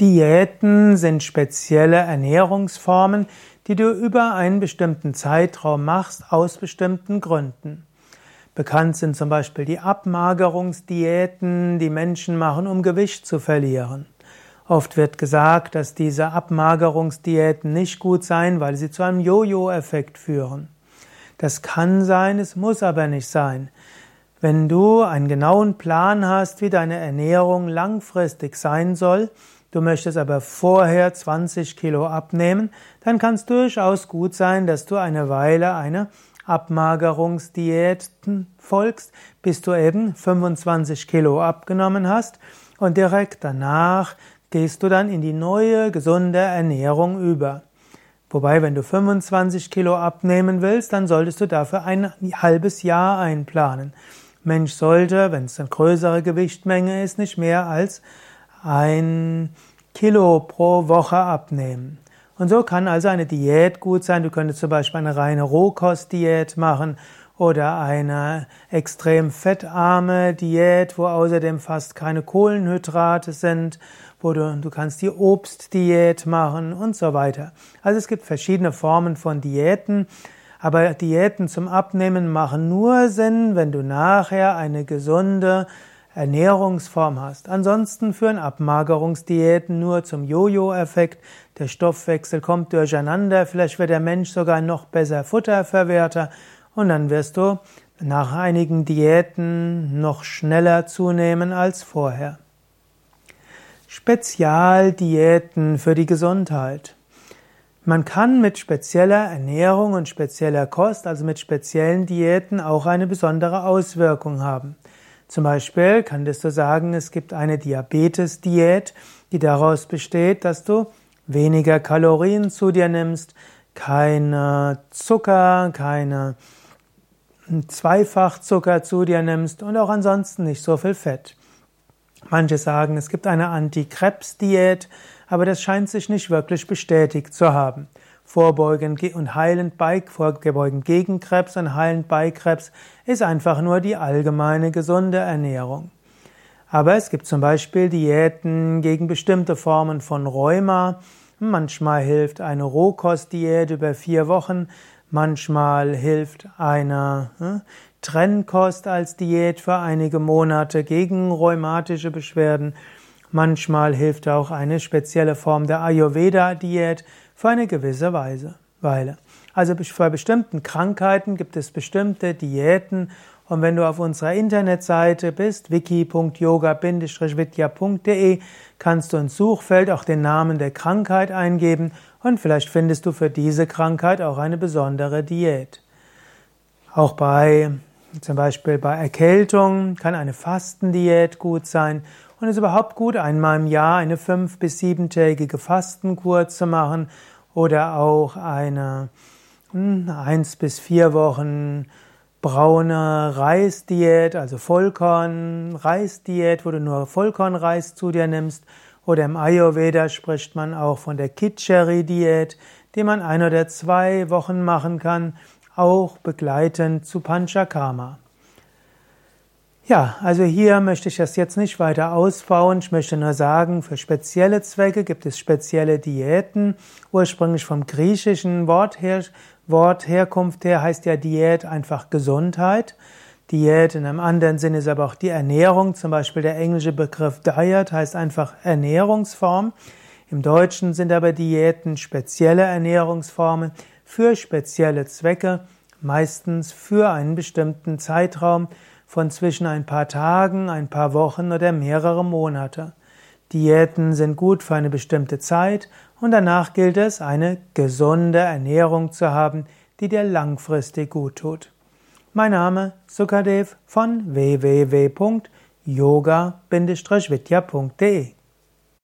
Diäten sind spezielle Ernährungsformen, die du über einen bestimmten Zeitraum machst, aus bestimmten Gründen. Bekannt sind zum Beispiel die Abmagerungsdiäten, die Menschen machen, um Gewicht zu verlieren. Oft wird gesagt, dass diese Abmagerungsdiäten nicht gut seien, weil sie zu einem Jojo-Effekt führen. Das kann sein, es muss aber nicht sein. Wenn du einen genauen Plan hast, wie deine Ernährung langfristig sein soll, du möchtest aber vorher 20 Kilo abnehmen, dann kann es durchaus gut sein, dass du eine Weile eine Abmagerungsdiät folgst, bis du eben 25 Kilo abgenommen hast und direkt danach gehst du dann in die neue gesunde Ernährung über. Wobei, wenn du 25 Kilo abnehmen willst, dann solltest du dafür ein halbes Jahr einplanen. Mensch sollte, wenn es eine größere Gewichtmenge ist, nicht mehr als ein Kilo pro Woche abnehmen. Und so kann also eine Diät gut sein. Du könntest zum Beispiel eine reine Rohkostdiät machen oder eine extrem fettarme Diät, wo außerdem fast keine Kohlenhydrate sind, wo du, du kannst die Obstdiät machen und so weiter. Also es gibt verschiedene Formen von Diäten, aber Diäten zum Abnehmen machen nur Sinn, wenn du nachher eine gesunde Ernährungsform hast. Ansonsten führen Abmagerungsdiäten nur zum Jojo-Effekt. Der Stoffwechsel kommt durcheinander, vielleicht wird der Mensch sogar noch besser Futterverwerter und dann wirst du nach einigen Diäten noch schneller zunehmen als vorher. Spezialdiäten für die Gesundheit. Man kann mit spezieller Ernährung und spezieller Kost, also mit speziellen Diäten, auch eine besondere Auswirkung haben. Zum Beispiel könntest du sagen, es gibt eine Diabetes-Diät, die daraus besteht, dass du weniger Kalorien zu dir nimmst, keine Zucker, keine Zweifachzucker zu dir nimmst und auch ansonsten nicht so viel Fett. Manche sagen, es gibt eine Anti-Krebs-Diät, aber das scheint sich nicht wirklich bestätigt zu haben vorbeugend und heilend bei, vorbeugend gegen Krebs und heilend bei Krebs ist einfach nur die allgemeine gesunde Ernährung. Aber es gibt zum Beispiel Diäten gegen bestimmte Formen von Rheuma. Manchmal hilft eine Rohkostdiät über vier Wochen. Manchmal hilft eine äh, Trennkost als Diät für einige Monate gegen rheumatische Beschwerden. Manchmal hilft auch eine spezielle Form der Ayurveda-Diät für eine gewisse Weise, Weile. Also für bestimmten Krankheiten gibt es bestimmte Diäten und wenn du auf unserer Internetseite bist, wiki.yoga-vidya.de, kannst du ins Suchfeld auch den Namen der Krankheit eingeben und vielleicht findest du für diese Krankheit auch eine besondere Diät. Auch bei, zum Beispiel bei Erkältung kann eine Fastendiät gut sein und es ist überhaupt gut, einmal im Jahr eine fünf- bis siebentägige Fastenkur zu machen oder auch eine hm, eins bis vier Wochen braune Reisdiät, also Vollkorn-Reisdiät, wo du nur Vollkornreis zu dir nimmst. Oder im Ayurveda spricht man auch von der Kitchari-Diät, die man ein oder zwei Wochen machen kann, auch begleitend zu Panchakarma. Ja, also hier möchte ich das jetzt nicht weiter ausbauen. Ich möchte nur sagen, für spezielle Zwecke gibt es spezielle Diäten. Ursprünglich vom griechischen Wort her, Wort Herkunft her heißt ja Diät einfach Gesundheit. Diät in einem anderen Sinne ist aber auch die Ernährung. Zum Beispiel der englische Begriff Diet heißt einfach Ernährungsform. Im Deutschen sind aber Diäten spezielle Ernährungsformen für spezielle Zwecke, meistens für einen bestimmten Zeitraum von zwischen ein paar Tagen, ein paar Wochen oder mehrere Monate. Diäten sind gut für eine bestimmte Zeit und danach gilt es, eine gesunde Ernährung zu haben, die dir langfristig gut tut. Mein Name Sukadev von www.yoga-vidya.de